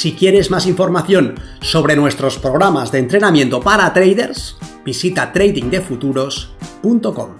Si quieres más información sobre nuestros programas de entrenamiento para traders, visita tradingdefuturos.com.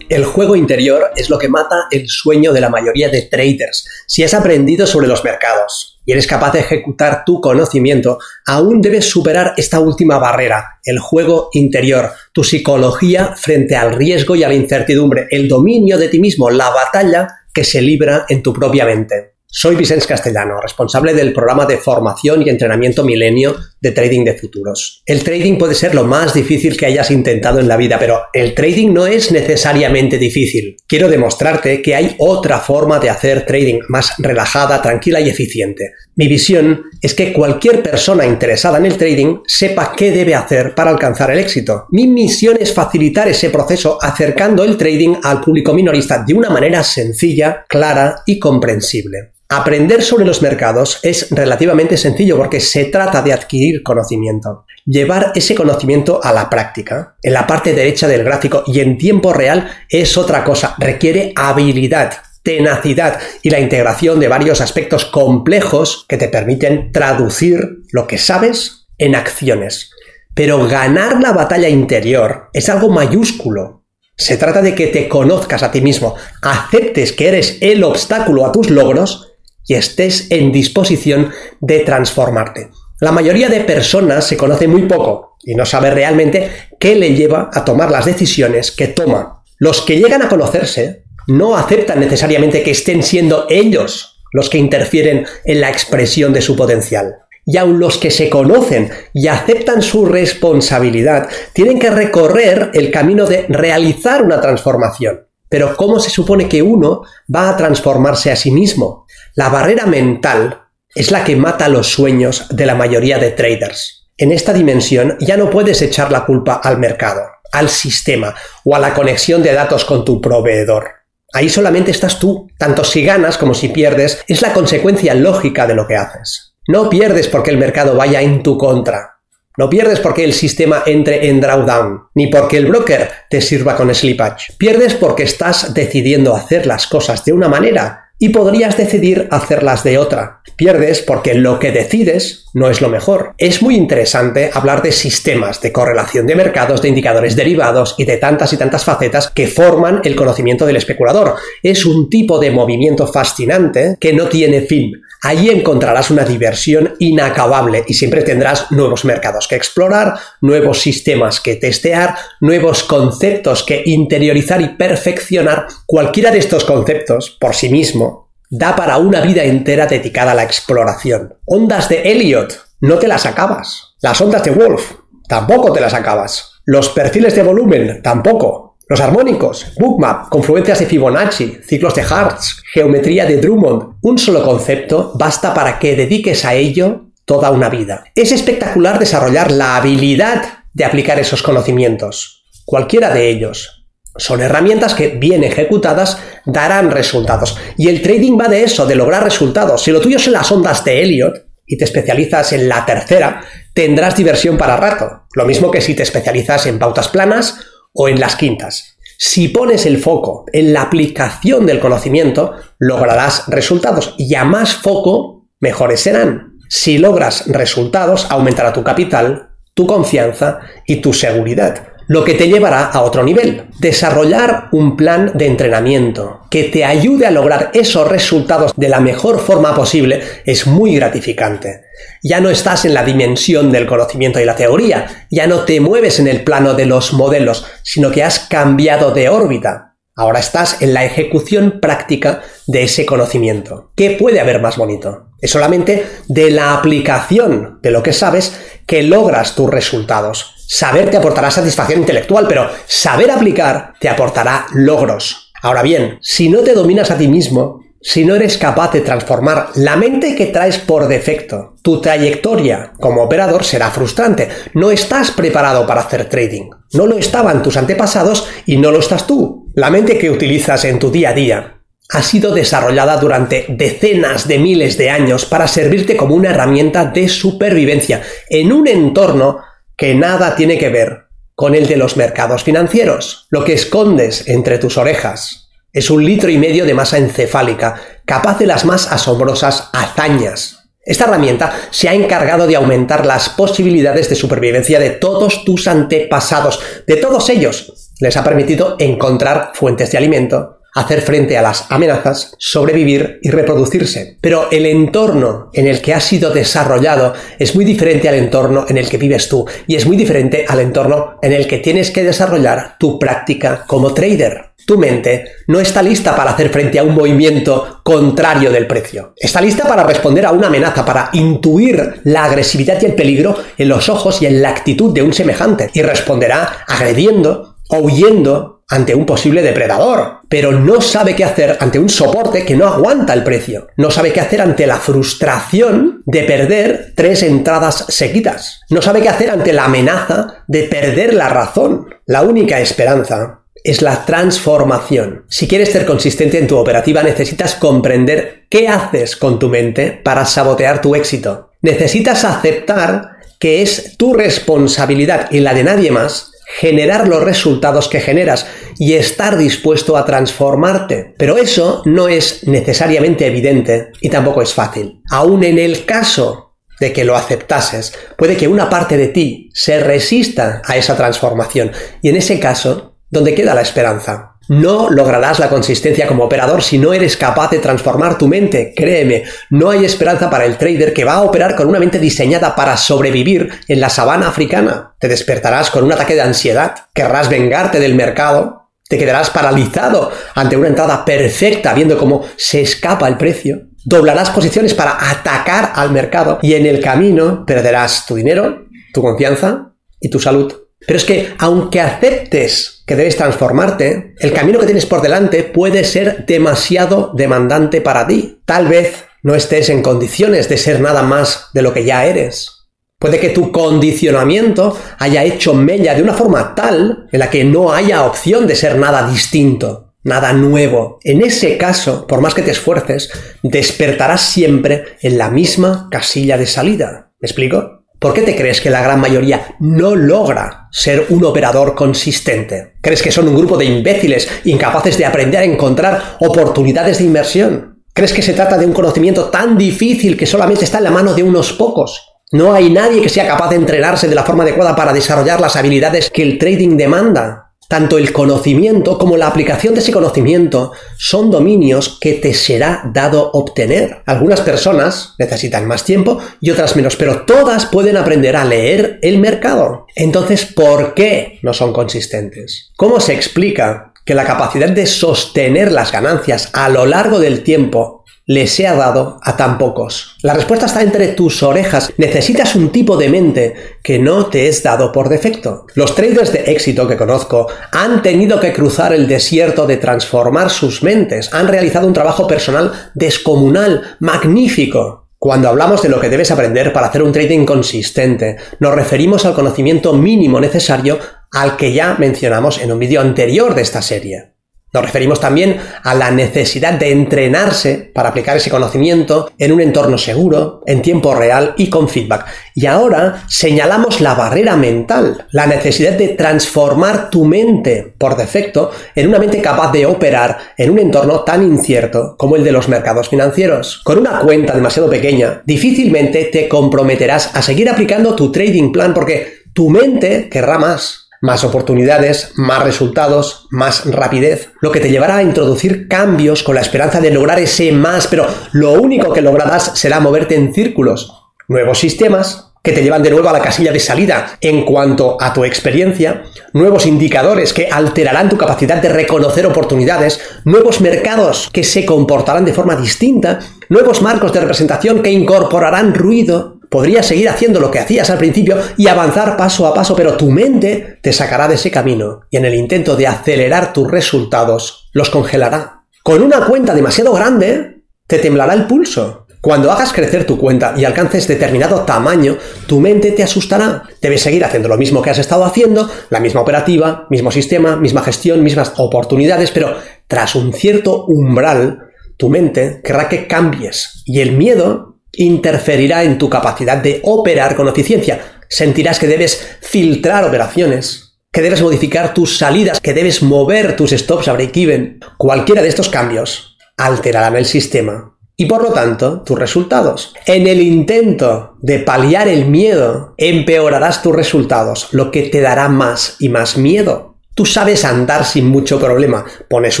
El juego interior es lo que mata el sueño de la mayoría de traders. Si has aprendido sobre los mercados y eres capaz de ejecutar tu conocimiento, aún debes superar esta última barrera, el juego interior, tu psicología frente al riesgo y a la incertidumbre, el dominio de ti mismo, la batalla que se libra en tu propia mente. Soy Vicente Castellano, responsable del programa de formación y entrenamiento milenio de trading de futuros. El trading puede ser lo más difícil que hayas intentado en la vida, pero el trading no es necesariamente difícil. Quiero demostrarte que hay otra forma de hacer trading más relajada, tranquila y eficiente. Mi visión es que cualquier persona interesada en el trading sepa qué debe hacer para alcanzar el éxito. Mi misión es facilitar ese proceso acercando el trading al público minorista de una manera sencilla, clara y comprensible. Aprender sobre los mercados es relativamente sencillo porque se trata de adquirir conocimiento. Llevar ese conocimiento a la práctica, en la parte derecha del gráfico y en tiempo real, es otra cosa. Requiere habilidad, tenacidad y la integración de varios aspectos complejos que te permiten traducir lo que sabes en acciones. Pero ganar la batalla interior es algo mayúsculo. Se trata de que te conozcas a ti mismo, aceptes que eres el obstáculo a tus logros y estés en disposición de transformarte. La mayoría de personas se conoce muy poco y no sabe realmente qué le lleva a tomar las decisiones que toma. Los que llegan a conocerse no aceptan necesariamente que estén siendo ellos los que interfieren en la expresión de su potencial. Y aun los que se conocen y aceptan su responsabilidad tienen que recorrer el camino de realizar una transformación. Pero ¿cómo se supone que uno va a transformarse a sí mismo? La barrera mental es la que mata los sueños de la mayoría de traders. En esta dimensión ya no puedes echar la culpa al mercado, al sistema o a la conexión de datos con tu proveedor. Ahí solamente estás tú. Tanto si ganas como si pierdes es la consecuencia lógica de lo que haces. No pierdes porque el mercado vaya en tu contra. No pierdes porque el sistema entre en drawdown, ni porque el broker te sirva con slippage. Pierdes porque estás decidiendo hacer las cosas de una manera y podrías decidir hacerlas de otra. Pierdes porque lo que decides no es lo mejor. Es muy interesante hablar de sistemas, de correlación de mercados, de indicadores derivados y de tantas y tantas facetas que forman el conocimiento del especulador. Es un tipo de movimiento fascinante que no tiene fin. Allí encontrarás una diversión inacabable y siempre tendrás nuevos mercados que explorar, nuevos sistemas que testear, nuevos conceptos que interiorizar y perfeccionar. Cualquiera de estos conceptos, por sí mismo, da para una vida entera dedicada a la exploración. Ondas de Elliot, no te las acabas. Las ondas de Wolf, tampoco te las acabas. Los perfiles de volumen, tampoco. Los armónicos, bookmap, confluencias de Fibonacci, ciclos de Hartz, geometría de Drummond. Un solo concepto basta para que dediques a ello toda una vida. Es espectacular desarrollar la habilidad de aplicar esos conocimientos. Cualquiera de ellos. Son herramientas que, bien ejecutadas, darán resultados. Y el trading va de eso, de lograr resultados. Si lo tuyo son las ondas de Elliot y te especializas en la tercera, tendrás diversión para rato. Lo mismo que si te especializas en pautas planas o en las quintas. Si pones el foco en la aplicación del conocimiento, lograrás resultados y a más foco, mejores serán. Si logras resultados, aumentará tu capital, tu confianza y tu seguridad lo que te llevará a otro nivel. Desarrollar un plan de entrenamiento que te ayude a lograr esos resultados de la mejor forma posible es muy gratificante. Ya no estás en la dimensión del conocimiento y la teoría, ya no te mueves en el plano de los modelos, sino que has cambiado de órbita. Ahora estás en la ejecución práctica de ese conocimiento. ¿Qué puede haber más bonito? Es solamente de la aplicación de lo que sabes que logras tus resultados. Saber te aportará satisfacción intelectual, pero saber aplicar te aportará logros. Ahora bien, si no te dominas a ti mismo, si no eres capaz de transformar la mente que traes por defecto, tu trayectoria como operador será frustrante. No estás preparado para hacer trading. No lo estaban tus antepasados y no lo estás tú. La mente que utilizas en tu día a día ha sido desarrollada durante decenas de miles de años para servirte como una herramienta de supervivencia en un entorno que nada tiene que ver con el de los mercados financieros. Lo que escondes entre tus orejas es un litro y medio de masa encefálica, capaz de las más asombrosas hazañas. Esta herramienta se ha encargado de aumentar las posibilidades de supervivencia de todos tus antepasados. De todos ellos les ha permitido encontrar fuentes de alimento, hacer frente a las amenazas, sobrevivir y reproducirse. Pero el entorno en el que ha sido desarrollado es muy diferente al entorno en el que vives tú y es muy diferente al entorno en el que tienes que desarrollar tu práctica como trader. Tu mente no está lista para hacer frente a un movimiento contrario del precio. Está lista para responder a una amenaza, para intuir la agresividad y el peligro en los ojos y en la actitud de un semejante y responderá agrediendo o huyendo ante un posible depredador, pero no sabe qué hacer ante un soporte que no aguanta el precio. No sabe qué hacer ante la frustración de perder tres entradas seguidas. No sabe qué hacer ante la amenaza de perder la razón. La única esperanza es la transformación. Si quieres ser consistente en tu operativa, necesitas comprender qué haces con tu mente para sabotear tu éxito. Necesitas aceptar que es tu responsabilidad y la de nadie más generar los resultados que generas y estar dispuesto a transformarte. Pero eso no es necesariamente evidente y tampoco es fácil. Aún en el caso de que lo aceptases, puede que una parte de ti se resista a esa transformación y en ese caso, ¿dónde queda la esperanza? No lograrás la consistencia como operador si no eres capaz de transformar tu mente. Créeme, no hay esperanza para el trader que va a operar con una mente diseñada para sobrevivir en la sabana africana. Te despertarás con un ataque de ansiedad, querrás vengarte del mercado, te quedarás paralizado ante una entrada perfecta viendo cómo se escapa el precio. Doblarás posiciones para atacar al mercado y en el camino perderás tu dinero, tu confianza y tu salud. Pero es que aunque aceptes que debes transformarte, el camino que tienes por delante puede ser demasiado demandante para ti. Tal vez no estés en condiciones de ser nada más de lo que ya eres. Puede que tu condicionamiento haya hecho mella de una forma tal en la que no haya opción de ser nada distinto, nada nuevo. En ese caso, por más que te esfuerces, despertarás siempre en la misma casilla de salida. ¿Me explico? ¿Por qué te crees que la gran mayoría no logra ser un operador consistente? ¿Crees que son un grupo de imbéciles incapaces de aprender a encontrar oportunidades de inversión? ¿Crees que se trata de un conocimiento tan difícil que solamente está en la mano de unos pocos? No hay nadie que sea capaz de entrenarse de la forma adecuada para desarrollar las habilidades que el trading demanda. Tanto el conocimiento como la aplicación de ese conocimiento son dominios que te será dado obtener. Algunas personas necesitan más tiempo y otras menos, pero todas pueden aprender a leer el mercado. Entonces, ¿por qué no son consistentes? ¿Cómo se explica que la capacidad de sostener las ganancias a lo largo del tiempo les ha dado a tan pocos? La respuesta está entre tus orejas. Necesitas un tipo de mente que no te es dado por defecto. Los traders de éxito que conozco han tenido que cruzar el desierto de transformar sus mentes. Han realizado un trabajo personal descomunal, magnífico. Cuando hablamos de lo que debes aprender para hacer un trading consistente, nos referimos al conocimiento mínimo necesario al que ya mencionamos en un vídeo anterior de esta serie. Nos referimos también a la necesidad de entrenarse para aplicar ese conocimiento en un entorno seguro, en tiempo real y con feedback. Y ahora señalamos la barrera mental, la necesidad de transformar tu mente por defecto en una mente capaz de operar en un entorno tan incierto como el de los mercados financieros. Con una cuenta demasiado pequeña, difícilmente te comprometerás a seguir aplicando tu trading plan porque tu mente querrá más más oportunidades, más resultados, más rapidez, lo que te llevará a introducir cambios con la esperanza de lograr ese más, pero lo único que lograrás será moverte en círculos, nuevos sistemas que te llevan de nuevo a la casilla de salida en cuanto a tu experiencia, nuevos indicadores que alterarán tu capacidad de reconocer oportunidades, nuevos mercados que se comportarán de forma distinta, nuevos marcos de representación que incorporarán ruido, Podrías seguir haciendo lo que hacías al principio y avanzar paso a paso, pero tu mente te sacará de ese camino y en el intento de acelerar tus resultados los congelará. Con una cuenta demasiado grande, te temblará el pulso. Cuando hagas crecer tu cuenta y alcances determinado tamaño, tu mente te asustará. Debes seguir haciendo lo mismo que has estado haciendo, la misma operativa, mismo sistema, misma gestión, mismas oportunidades, pero tras un cierto umbral, tu mente querrá que cambies y el miedo interferirá en tu capacidad de operar con eficiencia. Sentirás que debes filtrar operaciones, que debes modificar tus salidas, que debes mover tus stops a break-even. Cualquiera de estos cambios alterarán el sistema y por lo tanto tus resultados. En el intento de paliar el miedo, empeorarás tus resultados, lo que te dará más y más miedo. Tú sabes andar sin mucho problema, pones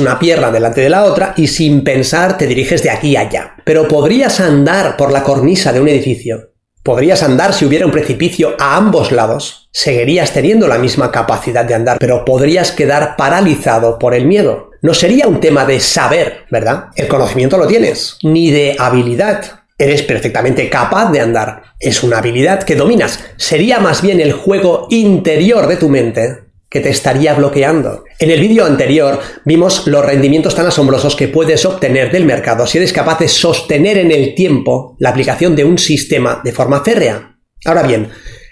una pierna delante de la otra y sin pensar te diriges de aquí a allá. Pero podrías andar por la cornisa de un edificio, podrías andar si hubiera un precipicio a ambos lados, seguirías teniendo la misma capacidad de andar, pero podrías quedar paralizado por el miedo no sería un tema de saber, ¿verdad? El conocimiento lo tienes, ni de habilidad. Eres perfectamente capaz de andar. Es una habilidad que dominas. Sería más bien el juego interior de tu mente que te estaría bloqueando. En el vídeo anterior vimos los rendimientos tan asombrosos que puedes obtener del mercado si eres capaz de sostener en el tiempo la aplicación de un sistema de forma férrea. Ahora bien,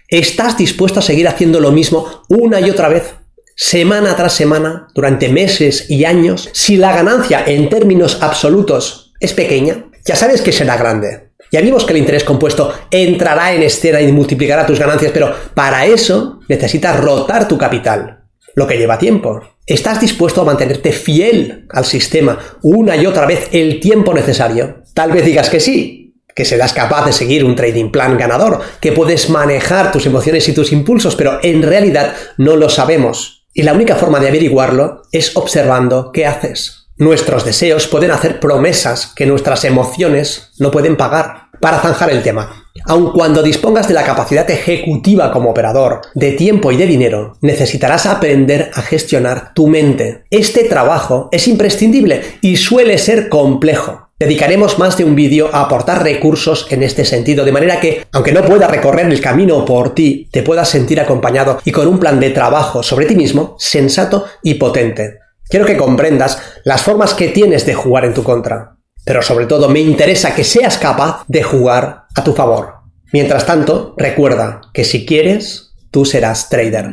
¿estás dispuesto a seguir haciendo lo mismo una y otra vez semana tras semana, durante meses y años, si la ganancia en términos absolutos es pequeña, ya sabes que será grande. Ya vimos que el interés compuesto entrará en escena y multiplicará tus ganancias, pero para eso necesitas rotar tu capital, lo que lleva tiempo. ¿Estás dispuesto a mantenerte fiel al sistema una y otra vez el tiempo necesario? Tal vez digas que sí, que serás capaz de seguir un trading plan ganador, que puedes manejar tus emociones y tus impulsos, pero en realidad no lo sabemos. Y la única forma de averiguarlo es observando qué haces. Nuestros deseos pueden hacer promesas que nuestras emociones no pueden pagar. Para zanjar el tema, aun cuando dispongas de la capacidad ejecutiva como operador, de tiempo y de dinero, necesitarás aprender a gestionar tu mente. Este trabajo es imprescindible y suele ser complejo. Dedicaremos más de un vídeo a aportar recursos en este sentido, de manera que, aunque no puedas recorrer el camino por ti, te puedas sentir acompañado y con un plan de trabajo sobre ti mismo sensato y potente. Quiero que comprendas las formas que tienes de jugar en tu contra, pero sobre todo me interesa que seas capaz de jugar a tu favor. Mientras tanto, recuerda que si quieres, tú serás trader.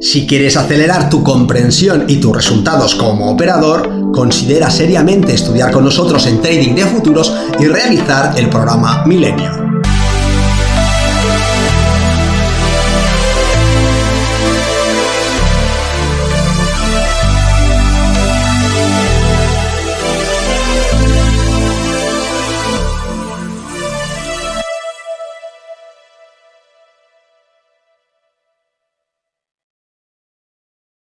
Si quieres acelerar tu comprensión y tus resultados como operador, considera seriamente estudiar con nosotros en Trading de Futuros y realizar el programa Milenio.